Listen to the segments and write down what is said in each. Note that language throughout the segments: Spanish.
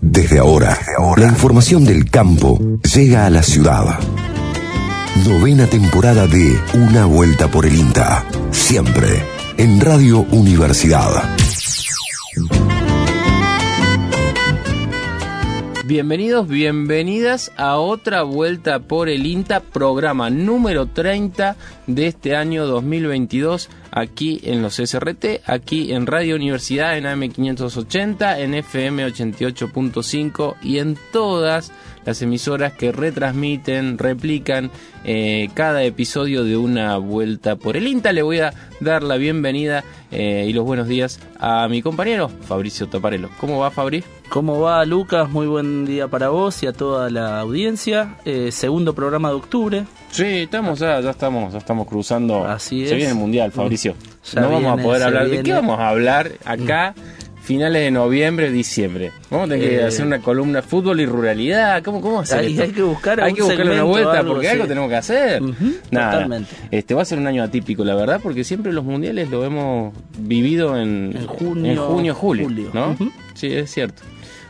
Desde ahora, la información del campo llega a la ciudad. Novena temporada de Una Vuelta por el INTA. Siempre en Radio Universidad. Bienvenidos, bienvenidas a otra vuelta por el INTA, programa número 30 de este año 2022, aquí en los SRT, aquí en Radio Universidad, en AM580, en FM 88.5 y en todas las emisoras que retransmiten, replican eh, cada episodio de una vuelta por el INTA. Le voy a dar la bienvenida eh, y los buenos días a mi compañero Fabricio Taparelo. ¿Cómo va, Fabri? ¿Cómo va, Lucas? Muy buen día para vos y a toda la audiencia. Eh, segundo programa de octubre. Sí, estamos ya, ya estamos, ya estamos cruzando. Así Se es. viene el mundial, Fabricio. Ya no vamos a poder se hablar. ¿De qué vamos a hablar acá? Finales de noviembre, diciembre. Vamos a tener que Eh, hacer una columna fútbol y ruralidad. ¿Cómo, cómo hacer Hay- esto? hay que buscar Hay que buscarle una vuelta algo, porque sí. algo tenemos que hacer. Nada, totalmente. Este va a ser un año atípico, la verdad, porque siempre los mundiales lo hemos vivido en, En junio, en junio, julio, julio. ¿no? Sí, es cierto.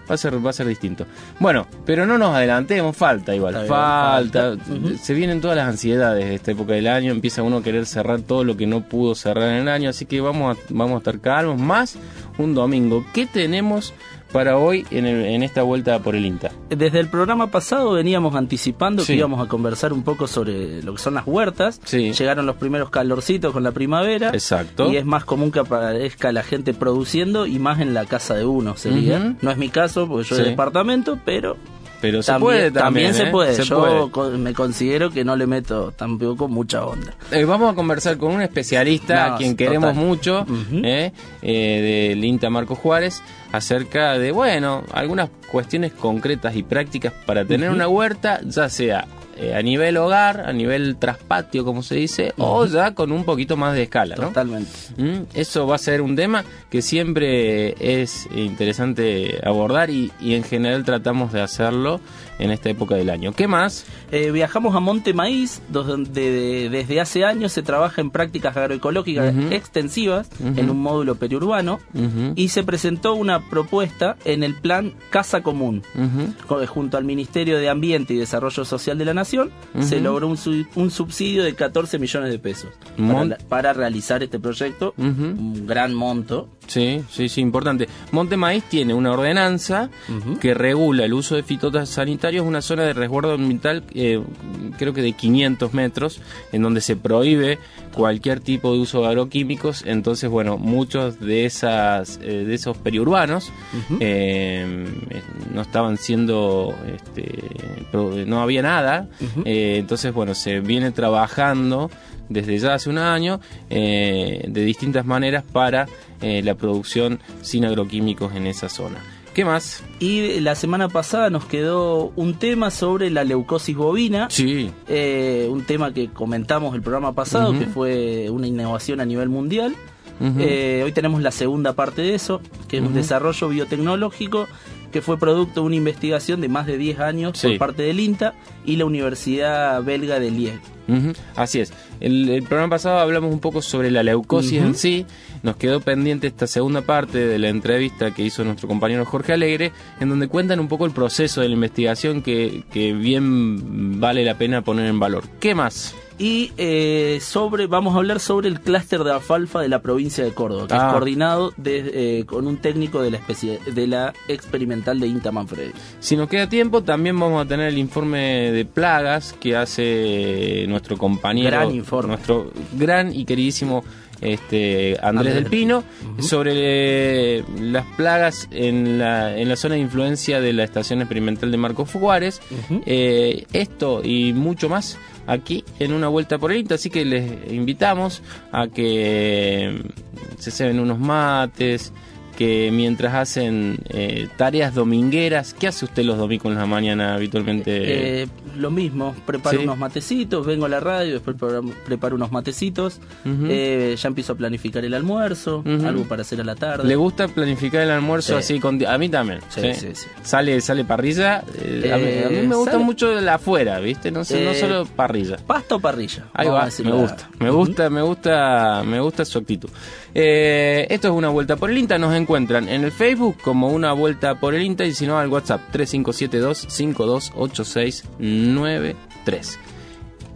Va a ser va a ser distinto. Bueno, pero no nos adelantemos, falta igual, bien, falta. falta. Se vienen todas las ansiedades de esta época del año, empieza uno a querer cerrar todo lo que no pudo cerrar en el año, así que vamos a, vamos a estar calmos más un domingo. ¿Qué tenemos para hoy en, el- en esta vuelta por el INTA? Desde el programa pasado veníamos anticipando Sí. que íbamos a conversar un poco sobre lo que son las huertas. Sí. Llegaron los primeros calorcitos con la primavera. Exacto. Y es más común que aparezca la gente produciendo y más en la casa de uno sería. No es mi caso porque yo Sí. de departamento, pero Pero se también, puede también, se ¿eh? puede. Se yo puede. co- me considero que no le meto tampoco mucha onda. Eh, vamos a conversar con un especialista No, a quien queremos total. mucho, Ujú. eh, eh, del INTA Marco Juárez, acerca de, bueno, algunas cuestiones concretas y prácticas para tener una huerta, ya sea eh, a nivel hogar, a nivel traspatio, como se dice, o ya con un poquito más de escala, ¿no? Totalmente. Mm, Eso va a ser un tema que siempre es interesante abordar y, y en general tratamos de hacerlo en esta época del año. ¿Qué más? Eh, viajamos a Monte Maíz, donde de- desde hace años se trabaja en prácticas agroecológicas extensivas en un módulo periurbano y se presentó una propuesta en el plan Casa Común. Co- Junto al Ministerio de Ambiente y Desarrollo Social de la Nación, se logró un, su- un subsidio de 14 millones de pesos para, para realizar este proyecto. Un gran monto. Sí, sí, sí, importante. Monte Maíz tiene una ordenanza que regula el uso de fitosanitarios una zona de resguardo ambiental, eh, creo que de 500 metros, en donde se prohíbe cualquier tipo de uso de agroquímicos. Entonces, bueno, muchos de esas eh, de esos periurbanos Ujú. eh, no estaban siendo, este, no había nada. Eh, entonces, bueno, se viene trabajando desde ya hace un año eh, de distintas maneras para eh, la producción sin agroquímicos en esa zona. ¿Qué más? Y la semana pasada nos quedó un tema sobre la leucosis bovina. Sí, Eh, un tema que comentamos el programa pasado, que fue una innovación a nivel mundial. Eh, hoy tenemos la segunda parte de eso, que es un desarrollo biotecnológico que fue producto de una investigación de más de 10 años Sí. por parte del INTA y la Universidad Belga de Liege. Así es. El, el programa pasado hablamos un poco sobre la leucosis en sí. Nos quedó pendiente esta segunda parte de la entrevista que hizo nuestro compañero Jorge Alegre, en donde cuentan un poco el proceso de la investigación que, que bien vale la pena poner en valor. ¿Qué más? Y eh, sobre, vamos a hablar sobre el clúster de alfalfa de la provincia de Córdoba, que Ah. es coordinado de- eh, con un técnico de la, especie, de la experimental de INTA Manfredi. Si nos queda tiempo, también vamos a tener el informe de plagas que hace nuestro compañero, Gran informe. nuestro gran y queridísimo este Andrés, Andrés del Pino, sobre eh, las plagas en la, en la zona de influencia de la estación experimental de Marcos Juárez. Eh, esto y mucho más aquí en una vuelta por el así que les invitamos a que se ceben unos mates, que mientras hacen eh, tareas domingueras, ¿qué hace usted los domingos en la mañana habitualmente? Eh, lo mismo, preparo Sí. unos matecitos, vengo a la radio, después preparo unos matecitos, eh, ya empiezo a planificar el almuerzo, algo para hacer a la tarde. ¿Le gusta planificar el almuerzo Sí. así? Con, a mí también. Sí, ¿sí? sí. Sale, sale parrilla. eh, a, mí, a mí me Eh, gusta sale- mucho la afuera, ¿viste? No, sé, no Eh, solo parrilla. ¿Pasta o parrilla? Ahí va, me gusta, me gusta, me gusta, me gusta su actitud. Eh, esto es una vuelta por el INTA, nos encuentran en el Facebook como Una Vuelta por el INTA y si no al WhatsApp 3572-528693.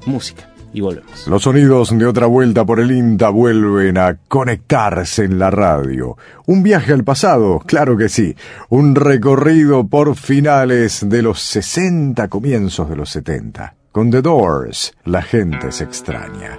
Música y volvemos. Los sonidos de otra vuelta por el INTA vuelven a conectarse en la radio. Un viaje al pasado, claro que sí. Un recorrido por finales de los 60, comienzos de los 70. Con The Doors, la gente se extraña.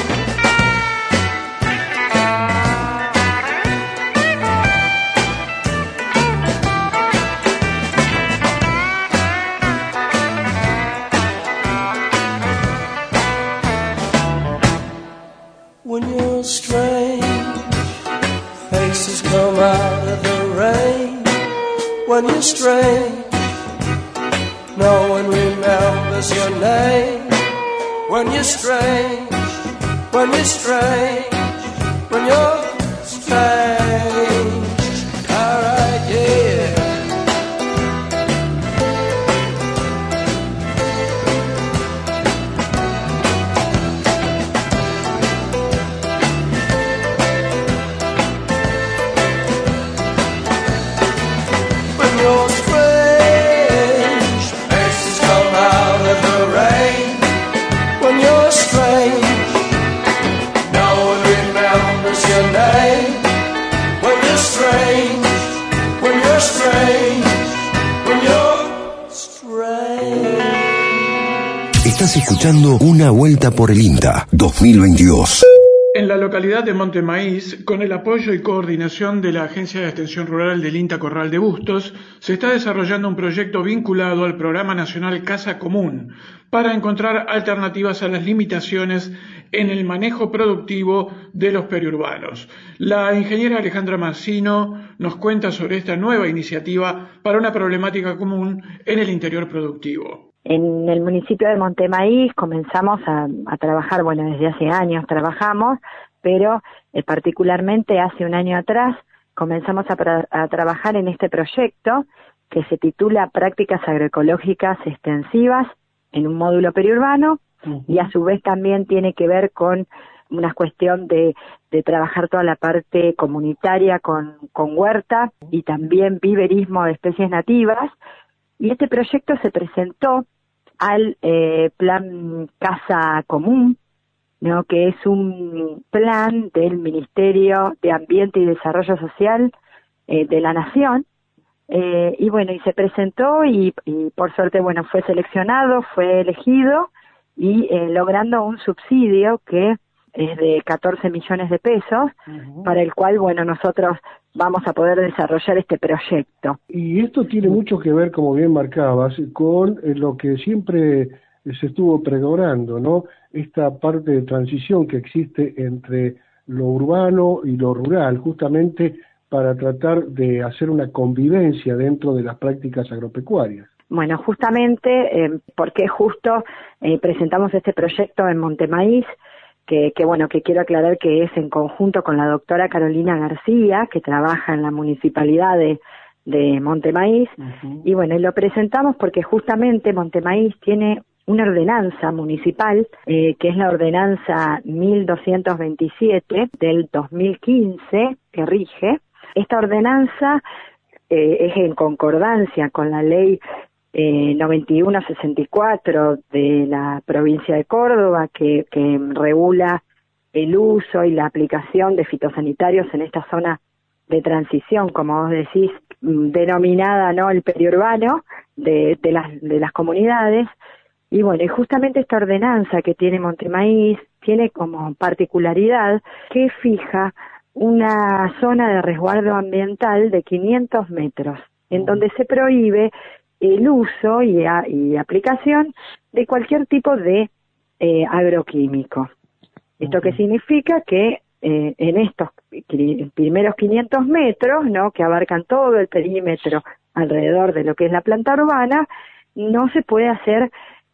Strange, when you're strange, Una Vuelta por el INTA 2022. En la localidad de Montemaíz, con el apoyo y coordinación de la Agencia de Extensión Rural del INTA Corral de Bustos, se está desarrollando un proyecto vinculado al Programa Nacional Casa Común para encontrar alternativas a las limitaciones en el manejo productivo de los periurbanos. La ingeniera Alejandra Mancino nos cuenta sobre esta nueva iniciativa para una problemática común en el interior productivo. En el municipio de Montemaíz comenzamos a, a trabajar, bueno, desde hace años trabajamos, pero eh, particularmente hace un año atrás comenzamos a, pra- a trabajar en este proyecto que se titula Prácticas Agroecológicas Extensivas en un módulo periurbano y a su vez también tiene que ver con una cuestión de, de trabajar toda la parte comunitaria con, con huerta y también viverismo de especies nativas. Y este proyecto se presentó al eh, plan Casa Común, ¿no? que es un plan del Ministerio de Ambiente y Desarrollo Social eh, de la Nación. Eh, y bueno, y se presentó y, y por suerte, bueno, fue seleccionado, fue elegido y eh, logrando un subsidio que es de 14 millones de pesos, para el cual, bueno, nosotros vamos a poder desarrollar este proyecto. Y esto tiene mucho que ver, como bien marcabas, con eh, lo que siempre se estuvo pregonando, ¿no? Esta parte de transición que existe entre lo urbano y lo rural, justamente para tratar de hacer una convivencia dentro de las prácticas agropecuarias. Bueno, justamente eh, porque justo eh, presentamos este proyecto en Montemaíz, que, que bueno, que quiero aclarar que es en conjunto con la doctora Carolina García, que trabaja en la municipalidad de, de Montemaíz, y bueno, y lo presentamos porque justamente Montemaíz tiene una ordenanza municipal, eh, que es la ordenanza 1227 del 2015, que rige. Esta ordenanza eh, es en concordancia con la ley eh, 9164 de la provincia de Córdoba que, que regula el uso y la aplicación de fitosanitarios en esta zona de transición, como vos decís, mm, denominada no el periurbano de, de las de las comunidades. Y bueno, y justamente esta ordenanza que tiene Montemaíz tiene como particularidad que fija una zona de resguardo ambiental de 500 metros, en donde se prohíbe el uso y, aplicación de cualquier tipo de eh, agroquímico. ¿Esto qué significa? Que eh, en estos primeros 500 metros, ¿no? que abarcan todo el perímetro alrededor de lo que es la planta urbana, no se puede hacer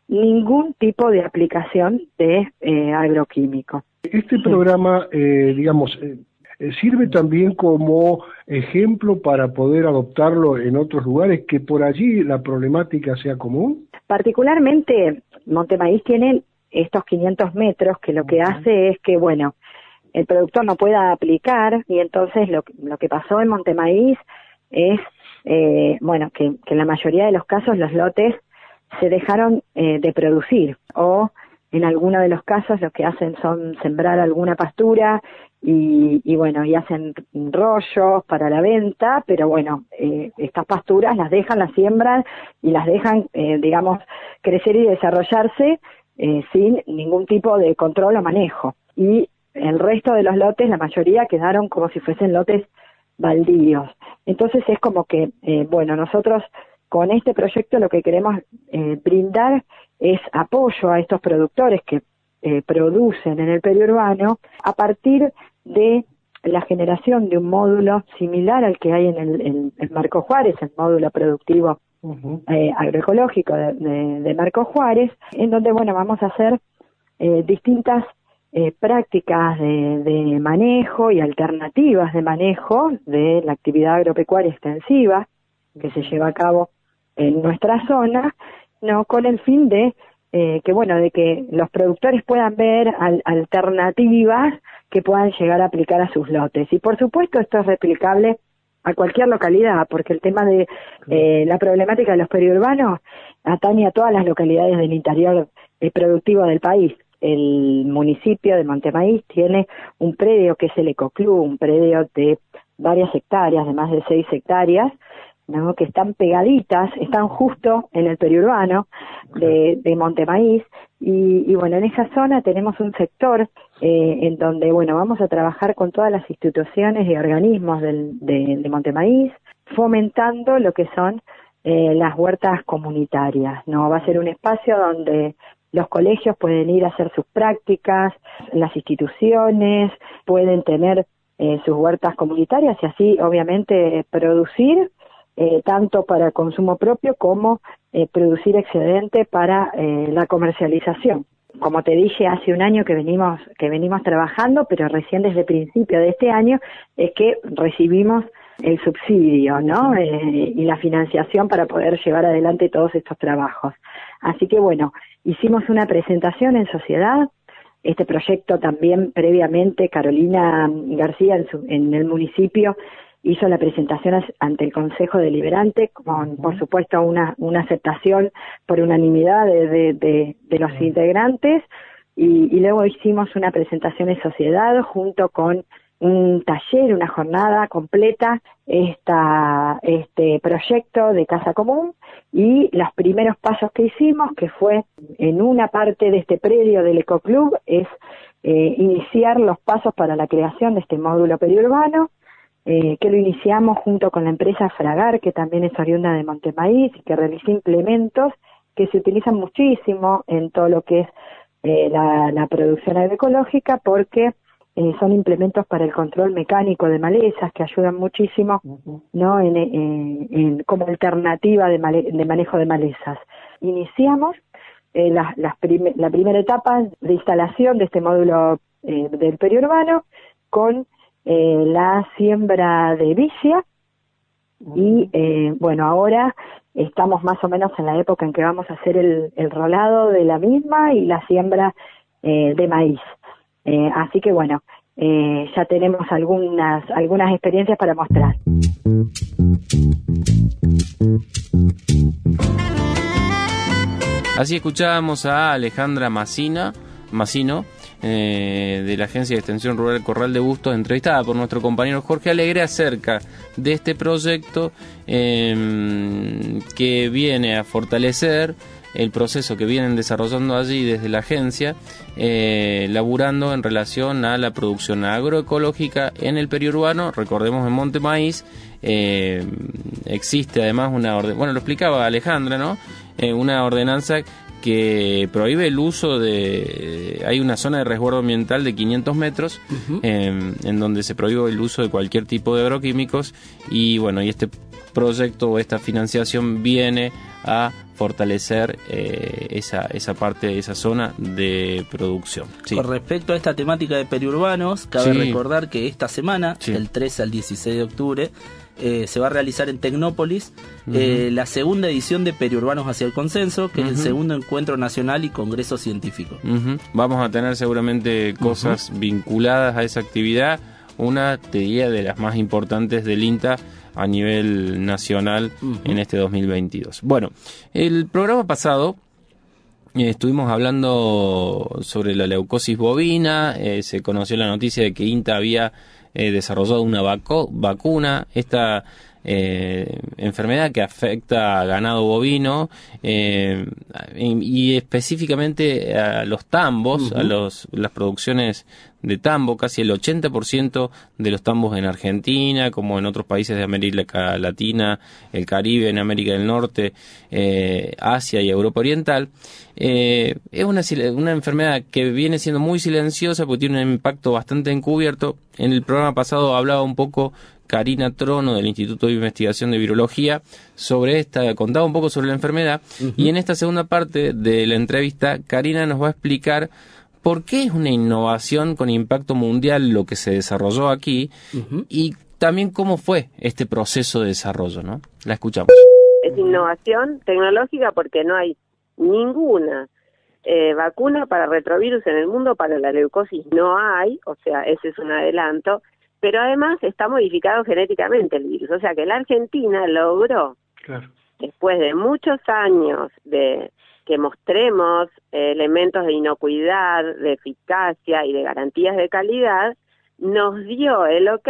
ningún tipo de aplicación de eh, agroquímico. Este programa, eh, digamos, sirve también como ejemplo para poder adoptarlo en otros lugares que por allí la problemática sea común. Particularmente, Montemaíz tiene estos 500 metros que lo que hace es que, bueno, el productor no pueda aplicar y entonces lo, lo que pasó en Montemaíz es, eh, bueno, que, en la mayoría de los casos los lotes se dejaron eh, de producir o en alguno de los casos lo que hacen son sembrar alguna pastura y, y bueno, y hacen rollos para la venta, pero bueno, eh, estas pasturas las dejan, las siembran y las dejan, eh, digamos, crecer y desarrollarse eh, sin ningún tipo de control o manejo. Y el resto de los lotes, la mayoría quedaron como si fuesen lotes baldíos. Entonces es como que, eh, bueno, nosotros con este proyecto lo que queremos eh, brindar es apoyo a estos productores que eh, producen en el periurbano a partir de la generación de un módulo similar al que hay en el, Marco Juárez, el módulo productivo agroecológico de, Marco Juárez, en donde, bueno, vamos a hacer distintas eh, prácticas de, manejo y alternativas de manejo de la actividad agropecuaria extensiva que se lleva a cabo en nuestra zona, no con el fin de eh, que bueno de que los productores puedan ver alternativas que puedan llegar a aplicar a sus lotes. Y por supuesto esto es replicable a cualquier localidad porque el tema de eh, la problemática de los periurbanos atañe a todas las localidades del interior productivo del país. El municipio de Montemaíz tiene un predio que es el Ecoclub, un predio de varias hectáreas, de más de seis hectáreas, ¿no? que están pegaditas, están justo en el periurbano de, de Montemaíz, y, bueno, en esa zona tenemos un sector eh, en donde, bueno, vamos a trabajar con todas las instituciones y organismos del, de, de Montemaíz, fomentando lo que son eh, las huertas comunitarias, ¿no? Va a ser un espacio donde los colegios pueden ir a hacer sus prácticas, las instituciones pueden tener eh, sus huertas comunitarias y así obviamente producir eh, tanto para consumo propio como eh, producir excedente para la comercialización. Como te dije hace un año que venimos que venimos trabajando, pero recién desde el principio de este año es que recibimos el subsidio, ¿no? y la financiación para poder llevar adelante todos estos trabajos. Así que bueno, hicimos una presentación en sociedad. Este proyecto también previamente Carolina García en, el municipio hizo la presentación ante el Consejo Deliberante con, por supuesto, una, una aceptación por unanimidad de, de, los integrantes. Y, y, luego hicimos una presentación en sociedad junto con un taller, una jornada completa, esta, este proyecto de Casa Común. Y los primeros pasos que hicimos, que fue en una parte de este predio del Ecoclub, es eh, iniciar los pasos para la creación de este módulo periurbano, eh, que lo iniciamos junto con la empresa Fragar, que también es oriunda de Montemaíz y que realiza implementos que se utilizan muchísimo en todo lo que es eh, la, la producción agroecológica porque eh, son implementos para el control mecánico de malezas que ayudan muchísimo no en, como alternativa de, manejo de malezas. Iniciamos eh, la, la, primera etapa de instalación de este módulo eh, del periurbano con la siembra de vicia. Y bueno ahora estamos más o menos en la época en que vamos a hacer el, el rolado de la misma y la siembra de maíz. Eh, así que bueno, eh, ya tenemos algunas, algunas experiencias para mostrar. Así escuchábamos a Alejandra Macina, Macino, eh, de la Agencia de Extensión Rural Corral de Bustos, entrevistada por nuestro compañero Jorge Alegre acerca de este proyecto em, que viene a fortalecer el proceso que vienen desarrollando allí desde la agencia, eh, laburando en relación a la producción agroecológica en el periurbano, recordemos en Monte Maíz, eh, existe además una orden, bueno, lo explicaba Alejandra, ¿no? Eh, una ordenanza que prohíbe el uso de... Hay una zona de resguardo ambiental de 500 metros em, en donde se prohíbe el uso de cualquier tipo de agroquímicos y bueno, y este proyecto o esta financiación viene a fortalecer eh, esa, esa parte, esa zona de producción. Con respecto a esta temática de periurbanos, cabe recordar que esta semana, del 13 al 16 de octubre, eh, se va a realizar en Tecnópolis eh, la segunda edición de Periurbanos hacia el Consenso, que es el segundo encuentro nacional y congreso científico. Vamos a tener seguramente cosas vinculadas a esa actividad. Una, te diría, de las más importantes del INTA a nivel nacional en este 2022. Bueno, el programa pasado eh, estuvimos hablando sobre la leucosis bovina, se conoció la noticia de que INTA había eh, desarrollado una vacuna. Esta eh, enfermedad que afecta a ganado bovino eh, y, específicamente a los tambos, a los, las producciones de tambo, casi el 80% de los tambos en Argentina, como en otros países de América Latina, el Caribe, en América del Norte, eh, Asia y Europa Oriental, eh, es una, una enfermedad que viene siendo muy silenciosa porque tiene un impacto bastante encubierto. En el programa pasado hablaba un poco Karina Trono del Instituto de Investigación de Virología sobre esta, contaba un poco sobre la enfermedad y en esta segunda parte de la entrevista Karina nos va a explicar por qué es una innovación con impacto mundial lo que se desarrolló aquí y también cómo fue este proceso de desarrollo, ¿no? La escuchamos. Es innovación tecnológica porque no hay ninguna eh, vacuna para retrovirus en el mundo, para la leucosis no hay, o sea, ese es un adelanto, pero además está modificado genéticamente el virus, o sea que la Argentina logró, después de muchos años de que mostremos eh, elementos de inocuidad, de eficacia y de garantías de calidad, nos dio el ok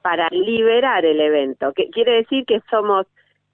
para liberar el evento, que quiere decir que somos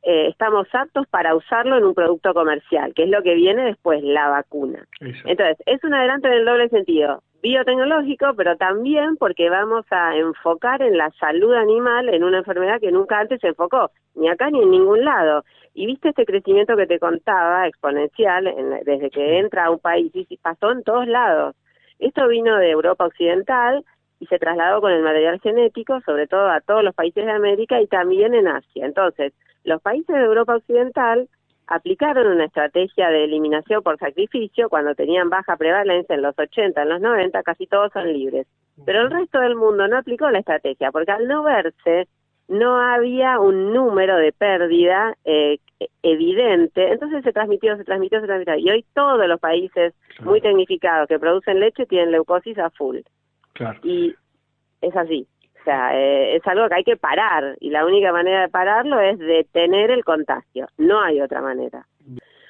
eh, estamos aptos para usarlo en un producto comercial, que es lo que viene después, la vacuna. Entonces, es un adelanto en el doble sentido, biotecnológico, pero también porque vamos a enfocar en la salud animal en una enfermedad que nunca antes se enfocó, ni acá ni en ningún lado. Y viste este crecimiento que te contaba, exponencial, desde que entra a un país, y pasó en todos lados. Esto vino de Europa Occidental, y se trasladó con el material genético, sobre todo a todos los países de América y también en Asia. Entonces, los países de Europa Occidental aplicaron una estrategia de eliminación por sacrificio cuando tenían baja prevalencia en los 80, en los 90, casi todos son libres. Pero el resto del mundo no aplicó la estrategia porque al no verse no había un número de pérdida eh, evidente, entonces se transmitió, se transmitió, se transmitió. Y hoy todos los países muy tecnificados que producen leche tienen leucosis a full. Y es así. O sea, eh, es algo que hay que parar y la única manera de pararlo es detener el contagio. No hay otra manera.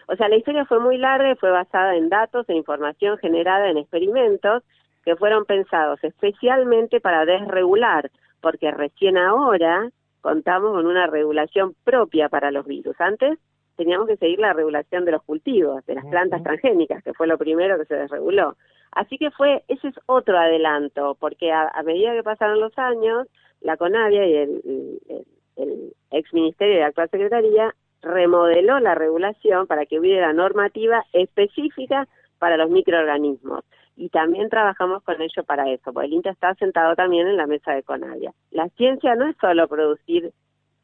O sea, la historia fue muy larga y fue basada en datos e información generada en experimentos que fueron pensados especialmente para desregular, porque recién ahora contamos con una regulación propia para los virus. Antes teníamos que seguir la regulación de los cultivos, de las plantas transgénicas, que fue lo primero que se desreguló. Así que fue, ese es otro adelanto, porque a, medida que pasaron los años, la CONAVIA y el, ex ministerio de actual secretaría remodeló la regulación para que hubiera normativa específica para los microorganismos. Y también trabajamos con ello para eso, porque el INTA está sentado también en la mesa de CONAVIA. La ciencia no es solo producir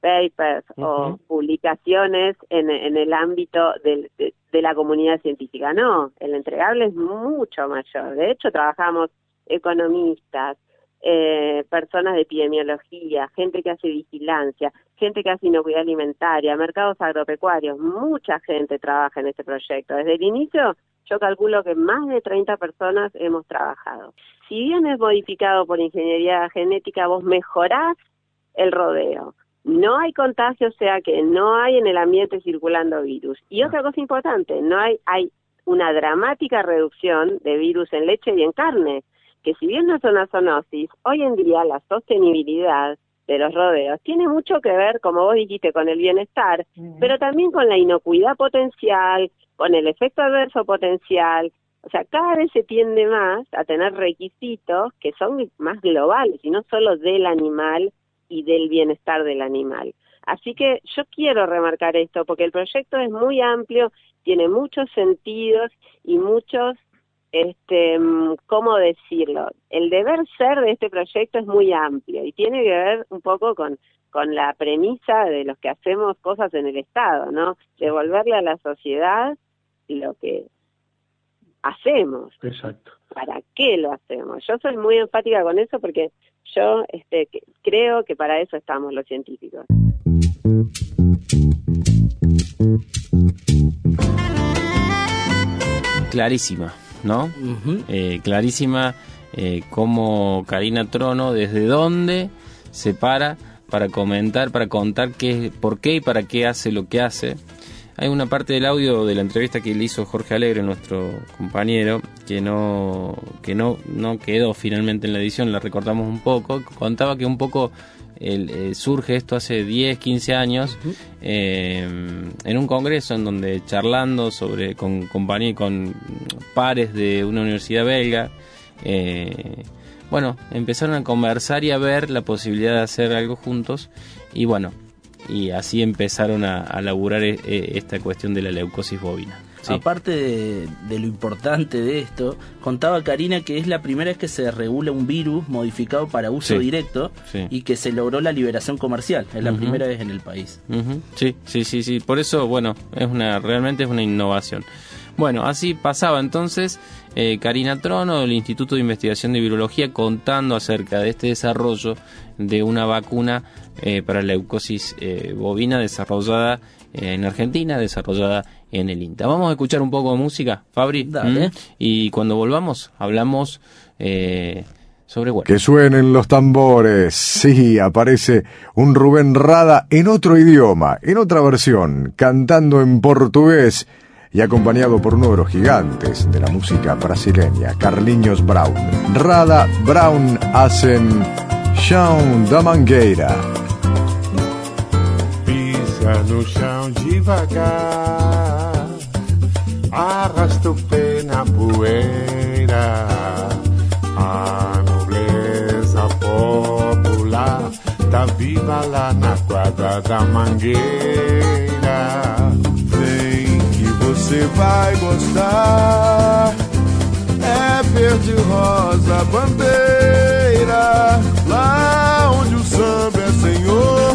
papers o publicaciones en, en el ámbito de, de, la comunidad científica. No, el entregable es mucho mayor. De hecho, trabajamos economistas, eh, personas de epidemiología, gente que hace vigilancia, gente que hace inocuidad alimentaria, mercados agropecuarios, mucha gente trabaja en este proyecto. Desde el inicio yo calculo que más de 30 personas hemos trabajado. Si bien es modificado por ingeniería genética, vos mejorás el rodeo no hay contagio, o sea que no hay en el ambiente circulando virus. Y otra cosa importante, no hay, hay una dramática reducción de virus en leche y en carne, que si bien no es una zoonosis, hoy en día la sostenibilidad de los rodeos tiene mucho que ver, como vos dijiste, con el bienestar, pero también con la inocuidad potencial, con el efecto adverso potencial, o sea, cada vez se tiende más a tener requisitos que son más globales y no solo del animal y del bienestar del animal. Así que yo quiero remarcar esto porque el proyecto es muy amplio, tiene muchos sentidos y muchos, este, ¿cómo decirlo? El deber ser de este proyecto es muy amplio y tiene que ver un poco con, con la premisa de los que hacemos cosas en el Estado, ¿no? Devolverle a la sociedad lo que hacemos. Exacto. ¿Para qué lo hacemos? Yo soy muy enfática con eso porque yo este, creo que para eso estamos los científicos. Clarísima, ¿no? Eh, clarísima eh, cómo Karina Trono, desde dónde se para para comentar, para contar qué, por qué y para qué hace lo que hace hay una parte del audio de la entrevista que le hizo Jorge Alegre, nuestro compañero, que no, que no, no quedó finalmente en la edición, la recortamos un poco. Contaba que un poco el, eh, surge esto hace 10, 15 años eh, en un congreso en donde charlando sobre con compañía con pares de una universidad belga eh, bueno empezaron a conversar y a ver la posibilidad de hacer algo juntos y bueno y así empezaron a, a laburar e, e, esta cuestión de la leucosis bovina. Aparte de, lo importante de esto, contaba Karina que es la primera vez que se regula un virus modificado para uso directo y que se logró la liberación comercial. Es la primera vez en el país. Sí, sí, sí, sí. Por eso, bueno, es una realmente es una innovación. Bueno, así pasaba entonces eh, Karina Trono del Instituto de Investigación de Virología contando acerca de este desarrollo de una vacuna eh, para la leucosis eh, bovina desarrollada en Argentina, desarrollada en el INTA. Vamos a escuchar un poco de música, Fabri. Dale. Y cuando volvamos hablamos sobre Que suenen los tambores. Sí, aparece un Rubén Rada en otro idioma, en otra versión, cantando en portugués y acompañado por uno de los gigantes de la música brasileña, Carlinhos Brown. Rada Brown hacen Chão da Mangueira. No chão devagar, arrasta o pé na poeira. A nobleza popular tá viva lá na quadra da mangueira você vai gostar. É verde rosa bandeira, lá onde o samba é senhor,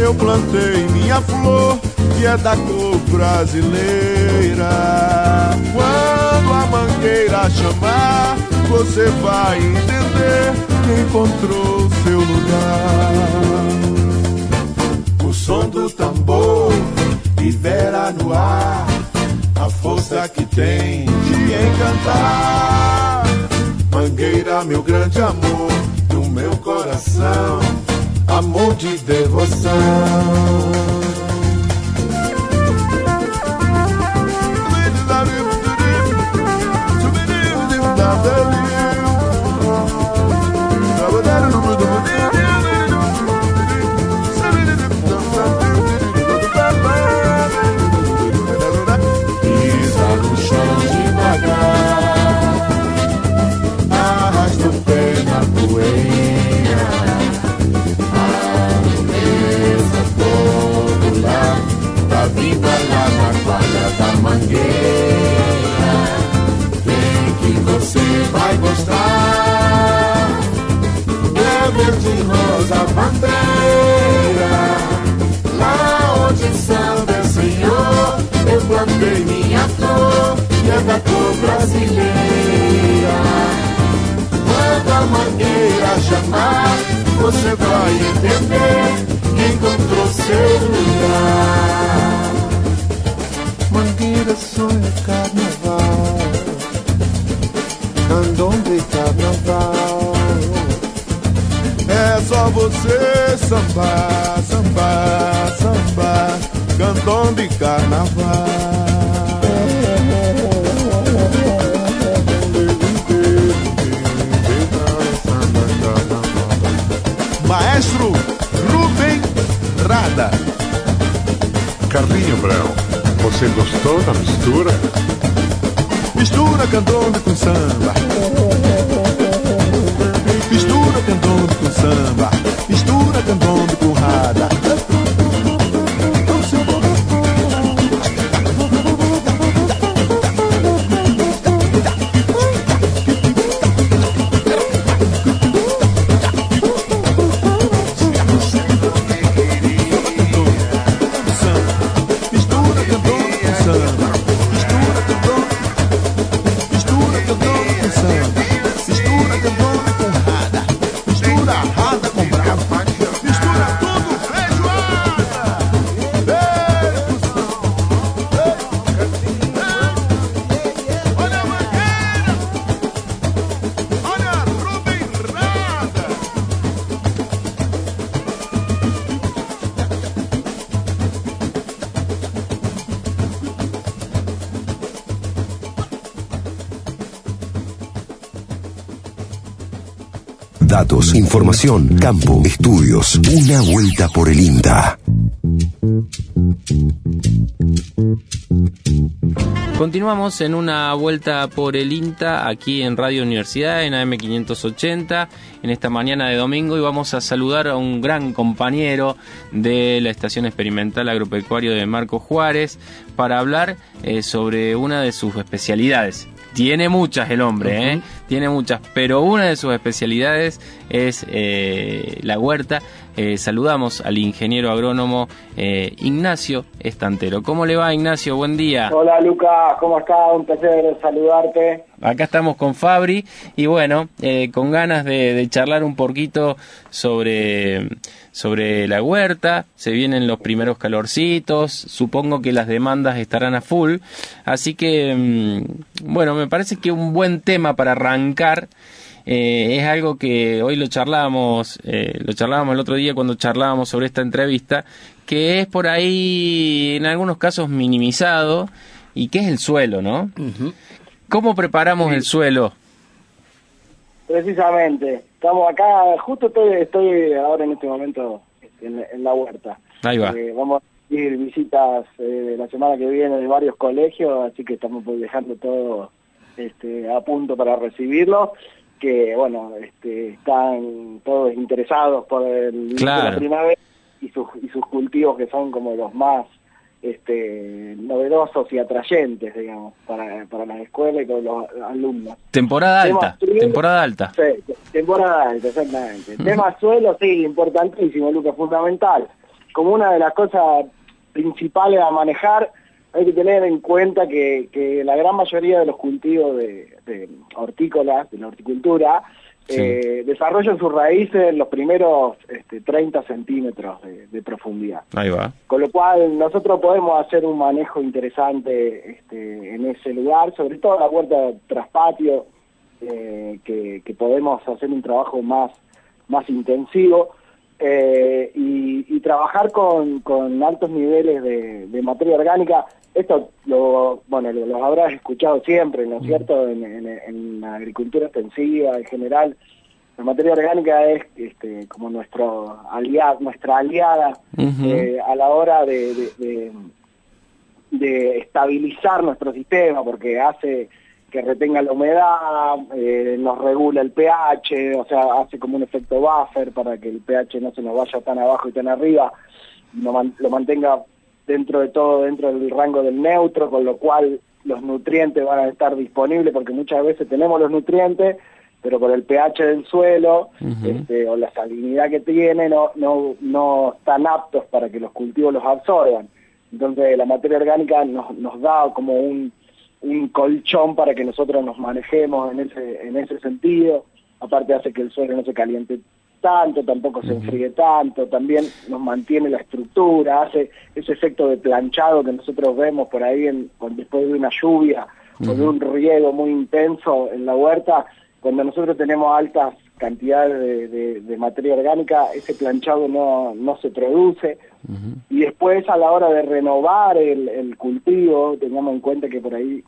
eu plantei minha flor que é da cor brasileira. Quando a mangueira chamar, você vai entender que encontrou seu lugar. O som do tambor libera no ar a força que tem de encantar. Mangueira, meu grande amor, do meu coração, amor de devoção. Información, campo, estudios. Una vuelta por el INTA. Continuamos en una vuelta por el INTA aquí en Radio Universidad en AM580 en esta mañana de domingo y vamos a saludar a un gran compañero de la Estación Experimental Agropecuario de Marco Juárez para hablar eh, sobre una de sus especialidades. Tiene muchas el hombre, ¿eh? tiene muchas, pero una de sus especialidades es eh, la huerta. Eh, saludamos al ingeniero agrónomo eh, Ignacio Estantero. ¿Cómo le va, Ignacio? Buen día. Hola, Lucas, ¿cómo estás? Un placer saludarte. Acá estamos con Fabri y bueno, con ganas de charlar un poquito sobre sobre la huerta, se vienen los primeros calorcitos, supongo que las demandas estarán a full, así que, mm, bueno, me parece que un buen tema para arrancar eh, es algo que hoy lo charlábamos, eh, lo charlábamos el otro día cuando charlábamos sobre esta entrevista, que es por ahí en algunos casos minimizado y que es el suelo, ¿no? ¿Cómo preparamos el suelo? Precisamente, estamos acá, justo estoy, estoy ahora en este momento en, la huerta. Ahí va. Eh, vamos a ir visitas eh, la semana que viene de varios colegios, así que estamos dejando todo este, a punto para recibirlo que bueno, este, están todos interesados por el la primavera y sus, y sus cultivos que son como los más este, novedosos y atrayentes, digamos, para, para las escuelas y con los alumnos. Temporada alta, temporada alta. Sí, temporada alta, exactamente. Tema suelo, sí, importantísimo, Lucas, fundamental. Como una de las cosas principales a manejar, hay que tener en cuenta que, que la gran mayoría de los cultivos de, de hortícolas, de la horticultura, eh, desarrollan sus raíces en los primeros este, 30 centímetros de, profundidad. Ahí va. Con lo cual nosotros podemos hacer un manejo interesante este, en ese lugar, sobre todo la huerta traspatio, eh, que, podemos hacer un trabajo más, más intensivo. Eh, y, trabajar con, con altos niveles de, materia orgánica, esto lo, bueno, lo, habrás escuchado siempre, ¿no es cierto?, en, la agricultura extensiva en general, la materia orgánica es este, como nuestro aliado, nuestra aliada eh, a la hora de, de, estabilizar nuestro sistema, porque hace que retenga la humedad, eh, nos regula el pH, o sea, hace como un efecto buffer para que el pH no se nos vaya tan abajo y tan arriba, lo mantenga dentro de todo, dentro del rango del neutro, con lo cual los nutrientes van a estar disponibles, porque muchas veces tenemos los nutrientes, pero por el pH del suelo este, o la salinidad que tiene no, no, no están aptos para que los cultivos los absorban. Entonces la materia orgánica nos, nos da como un, un colchón para que nosotros nos manejemos en ese, en ese sentido. Aparte hace que el suelo no se caliente tanto, tampoco se enfríe tanto, también nos mantiene la estructura, hace ese efecto de planchado que nosotros vemos por ahí en, después de una lluvia o de un riego muy intenso en la huerta, cuando nosotros tenemos altas cantidades de, materia orgánica, ese planchado no, no se produce. Y después a la hora de renovar el, cultivo, tengamos en cuenta que por ahí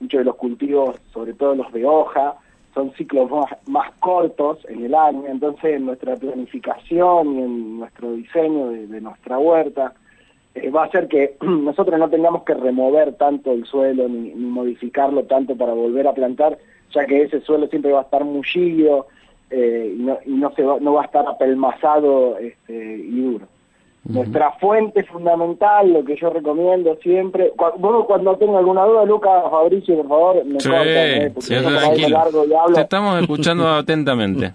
muchos de los cultivos, sobre todo los de hoja, son ciclos más, cortos en el año, entonces en nuestra planificación y en nuestro diseño de, nuestra huerta, eh, va a hacer que nosotros no tengamos que remover tanto el suelo ni, modificarlo tanto para volver a plantar, ya que ese suelo siempre va a estar mullido eh, y, no, y no, se va, no va a estar apelmazado este, y duro. Nuestra fuente fundamental, lo que yo recomiendo siempre, cuando, cuando tenga alguna duda, Lucas, Fabricio, por favor, me sí, ¿eh? Te estamos escuchando atentamente.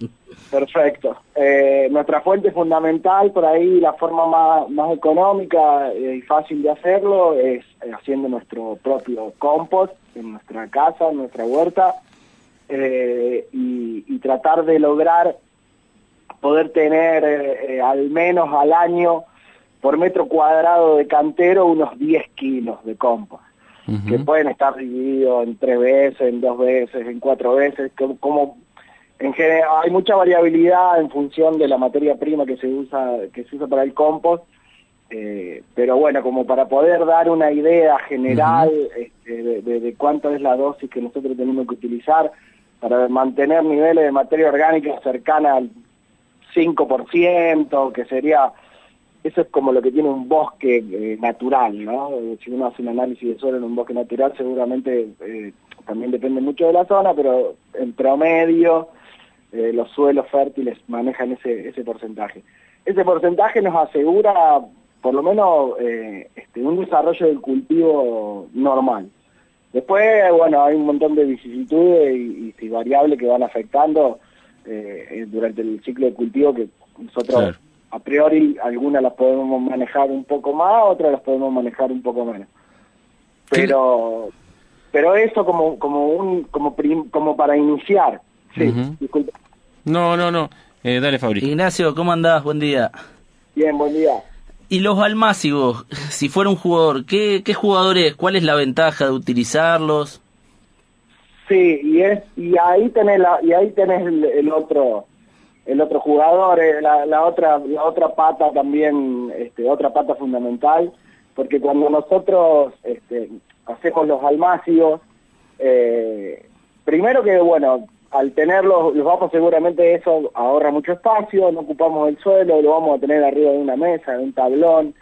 Perfecto. Eh, nuestra fuente fundamental, por ahí la forma más, más económica y fácil de hacerlo es eh, haciendo nuestro propio compost en nuestra casa, en nuestra huerta, eh, y, y, tratar de lograr poder tener eh, al menos al año por metro cuadrado de cantero unos 10 kilos de compost, que pueden estar divididos en tres veces, en dos veces, en cuatro veces, como en general, hay mucha variabilidad en función de la materia prima que se usa que se usa para el compost eh, pero bueno como para poder dar una idea general este, de, cuánto es la dosis que nosotros tenemos que utilizar para mantener niveles de materia orgánica cercana al 5%, que sería, eso es como lo que tiene un bosque eh, natural, ¿no? Si uno hace un análisis de suelo en un bosque natural, seguramente eh, también depende mucho de la zona, pero en promedio eh, los suelos fértiles manejan ese, ese porcentaje. Ese porcentaje nos asegura por lo menos eh, este, un desarrollo del cultivo normal. Después, bueno, hay un montón de vicisitudes y, y, variables que van afectando eh, durante el ciclo de cultivo que nosotros a priori algunas las podemos manejar un poco más, otras las podemos manejar un poco menos. Pero pero eso como como un como como para iniciar. Sí, disculpe. No, no, no. Eh, dale, Fabri. Ignacio, ¿cómo andás? Buen día. Bien, buen día. Y los almácigos, si fuera un jugador, ¿qué, qué jugador es? ¿Cuál es la ventaja de utilizarlos? Sí, y es y ahí tenés la, y ahí tenés el, otro el otro jugador, eh, la, la, otra la otra pata también, este, otra pata fundamental, porque cuando nosotros este, hacemos los almácigos, eh, primero que bueno al tenerlos, los vamos seguramente eso ahorra mucho espacio, no ocupamos el suelo, lo vamos a tener arriba de una mesa, de un tablón,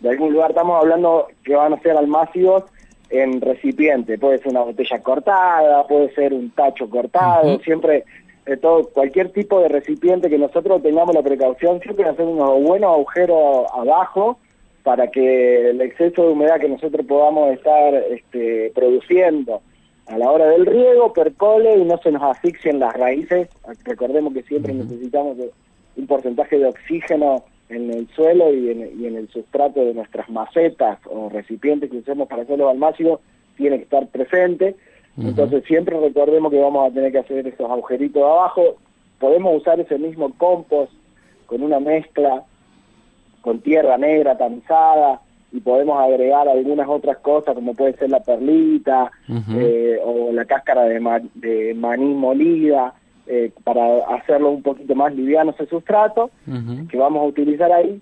de algún lugar. Estamos hablando que van a ser almácigos en recipiente, puede ser una botella cortada, puede ser un tacho cortado, siempre eh, todo cualquier tipo de recipiente que nosotros tengamos la precaución siempre hacer unos buenos agujeros abajo para que el exceso de humedad que nosotros podamos estar este, produciendo a la hora del riego, percole y no se nos asfixien las raíces. Recordemos que siempre necesitamos un porcentaje de oxígeno en el suelo y en, el sustrato de nuestras macetas o recipientes que usemos para hacer los almácigos, tiene que estar presente. Entonces siempre recordemos que vamos a tener que hacer esos agujeritos abajo. Podemos usar ese mismo compost con una mezcla con tierra negra tamizada, y podemos agregar algunas otras cosas como puede ser la perlita eh, o la cáscara de, de maní molida eh, para hacerlo un poquito más liviano ese sustrato que vamos a utilizar ahí.